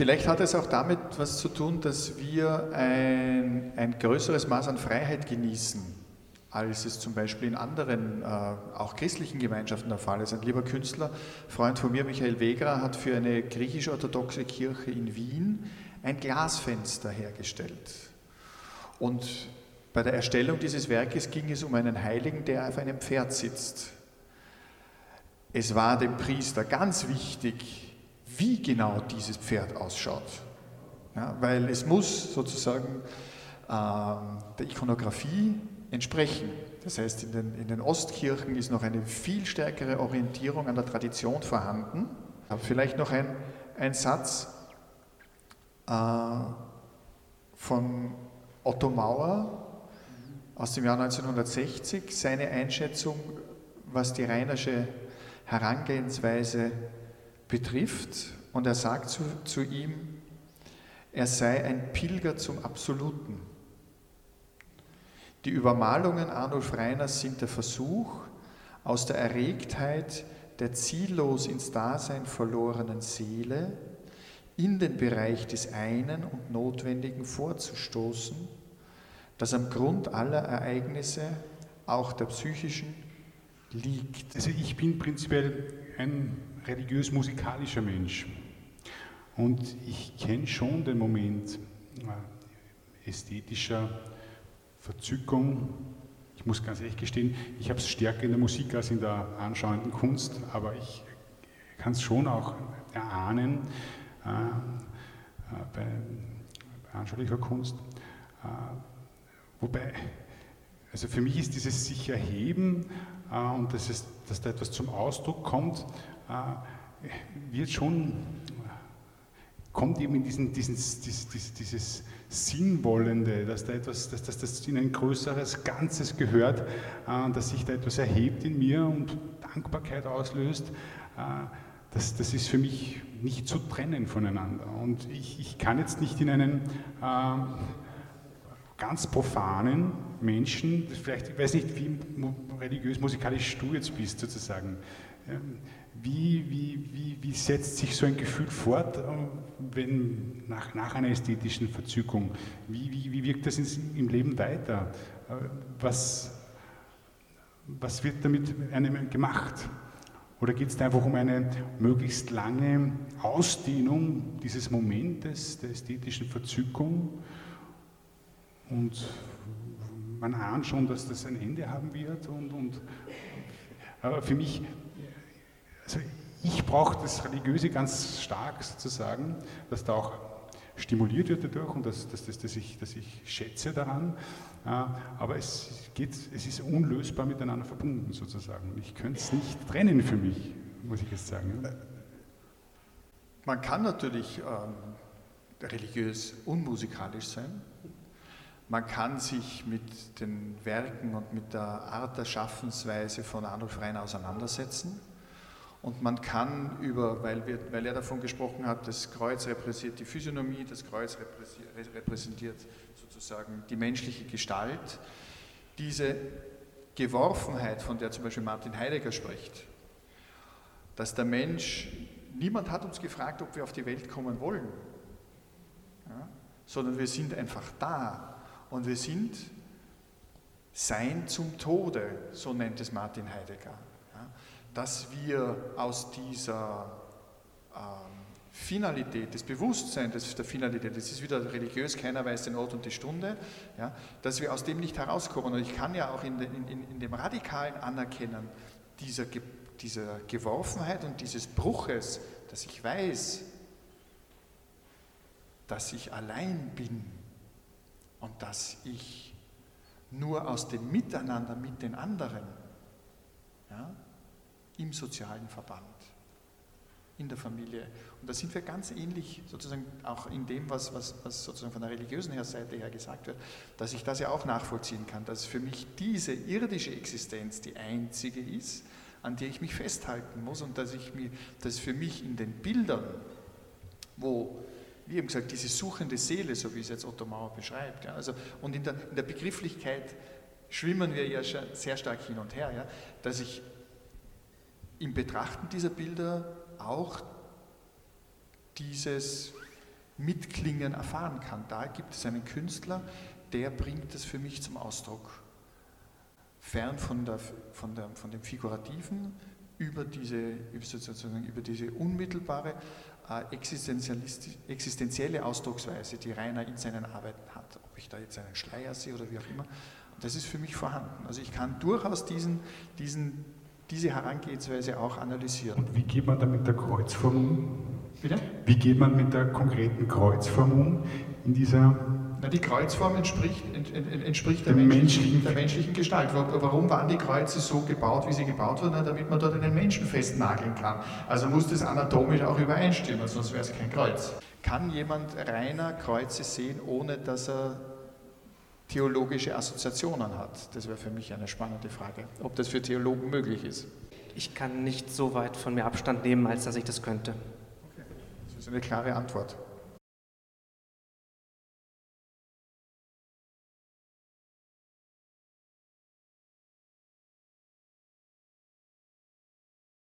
Vielleicht hat es auch damit was zu tun, dass wir ein, ein größeres Maß an Freiheit genießen, als es zum Beispiel in anderen, äh, auch christlichen Gemeinschaften der Fall ist. Ein lieber Künstler, Freund von mir, Michael Wegerer, hat für eine griechisch-orthodoxe Kirche in Wien ein Glasfenster hergestellt. Und bei der Erstellung dieses Werkes ging es um einen Heiligen, der auf einem Pferd sitzt. Es war dem Priester ganz wichtig, wie genau dieses Pferd ausschaut. Ja, weil es muss sozusagen äh, der Ikonografie entsprechen. Das heißt, in den, in den, Ostkirchen ist noch eine viel stärkere Orientierung an der Tradition vorhanden. Vielleicht noch ein, ein Satz äh, von Otto Mauer aus dem Jahr 1960, seine Einschätzung, was die Rainersche Herangehensweise betrifft. Und er sagt zu, zu ihm, er sei ein Pilger zum Absoluten. Die Übermalungen Arnulf Reiners sind der Versuch, aus der Erregtheit der ziellos ins Dasein verlorenen Seele in den Bereich des einen und Notwendigen vorzustoßen, das am Grund aller Ereignisse, auch der psychischen, liegt. Also ich bin prinzipiell ein religiös-musikalischer Mensch und ich kenne schon den Moment äh, ästhetischer Verzückung. Ich muss ganz ehrlich gestehen, ich habe es stärker in der Musik als in der anschauenden Kunst, aber ich kann es schon auch erahnen äh, äh, bei, bei, anschaulicher Kunst. Äh, wobei, also für mich ist dieses sich erheben äh, und dass, es, dass da etwas zum Ausdruck kommt, äh, wird schon, kommt eben in diesen, diesen, dieses, dieses Sinnwollende, dass, da etwas, dass, dass das in ein größeres Ganzes gehört, äh, dass sich da etwas erhebt in mir und Dankbarkeit auslöst. Das, das, ist für mich nicht zu trennen voneinander. Und ich, ich kann jetzt nicht in einen äh, ganz profanen Menschen, vielleicht, ich weiß nicht, wie religiös-musikalisch du jetzt bist sozusagen, ähm, wie, wie, wie, wie, setzt sich so ein Gefühl fort, äh, wenn nach, nach einer ästhetischen Verzückung? Wie, wie, wie wirkt das ins, im Leben weiter? Äh, was, was wird damit einem gemacht? Oder geht es einfach um eine möglichst lange Ausdehnung dieses Momentes der ästhetischen Verzückung? Und man ahnt schon, dass das ein Ende haben wird. Und, und aber für mich, also ich brauche das Religiöse ganz stark sozusagen, dass da auch stimuliert wird dadurch und dass, dass, dass, dass, ich, dass ich schätze daran. Aber es, geht, es ist unlösbar miteinander verbunden sozusagen. Ich könnte es nicht trennen für mich, muss ich jetzt sagen. Man kann natürlich ähm, religiös unmusikalisch sein. Man kann sich mit den Werken und mit der Art der Schaffensweise von Arnulf Reiner auseinandersetzen. Und man kann über, weil, wir, weil er davon gesprochen hat, das Kreuz repräsentiert die Physiognomie, das Kreuz repräsentiert sozusagen die menschliche Gestalt, diese Geworfenheit, von der zum Beispiel Martin Heidegger spricht, dass der Mensch, niemand hat uns gefragt, ob wir auf die Welt kommen wollen, ja, sondern wir sind einfach da und wir sind Sein zum Tode, so nennt es Martin Heidegger. Ja, dass wir aus dieser ähm, Finalität, des Bewusstseins der Finalität, das ist wieder religiös, keiner weiß den Ort und die Stunde, ja, dass wir aus dem nicht herauskommen. Und ich kann ja auch in, in, in dem radikalen Anerkennen dieser, dieser Geworfenheit und dieses Bruches, dass ich weiß, dass ich allein bin und dass ich nur aus dem Miteinander mit den anderen ja, im sozialen Verband, in der Familie. Und da sind wir ganz ähnlich sozusagen auch in dem, was, was, was sozusagen von der religiösen Seite her gesagt wird, dass ich das ja auch nachvollziehen kann, dass für mich diese irdische Existenz die einzige ist, an der ich mich festhalten muss und dass, ich mir, dass für mich in den Bildern, wo wie eben gesagt, diese suchende Seele, so wie es jetzt Otto Mauer beschreibt. Ja, also, und in der, in der Begrifflichkeit schwimmen wir ja sehr stark hin und her, ja, dass ich im Betrachten dieser Bilder auch dieses Mitklingen erfahren kann. Da gibt es einen Künstler, der bringt es für mich zum Ausdruck. Fern von, der, von, der, von dem Figurativen, über diese, sozusagen über diese unmittelbare äh, existenzielle Ausdrucksweise, die Rainer in seinen Arbeiten hat. Ob ich da jetzt einen Schleier sehe oder wie auch immer, das ist für mich vorhanden. Also ich kann durchaus diesen, diesen, diese Herangehensweise auch analysieren. Und wie geht man da mit der Kreuzform um? Bitte? Wie geht man mit der konkreten Kreuzform um in dieser na, die Kreuzform entspricht, ent, ent, entspricht der, menschlichen, der, menschlichen, Gestalt. Warum waren die Kreuze so gebaut, wie sie gebaut wurden? Damit man dort einen Menschen festnageln kann. Also muss das anatomisch auch übereinstimmen, sonst wäre es kein Kreuz. Kann jemand reiner Kreuze sehen, ohne dass er theologische Assoziationen hat? Das wäre für mich eine spannende Frage, ob das für Theologen möglich ist. Ich kann nicht so weit von mir Abstand nehmen, als dass ich das könnte. Okay. Das ist eine klare Antwort.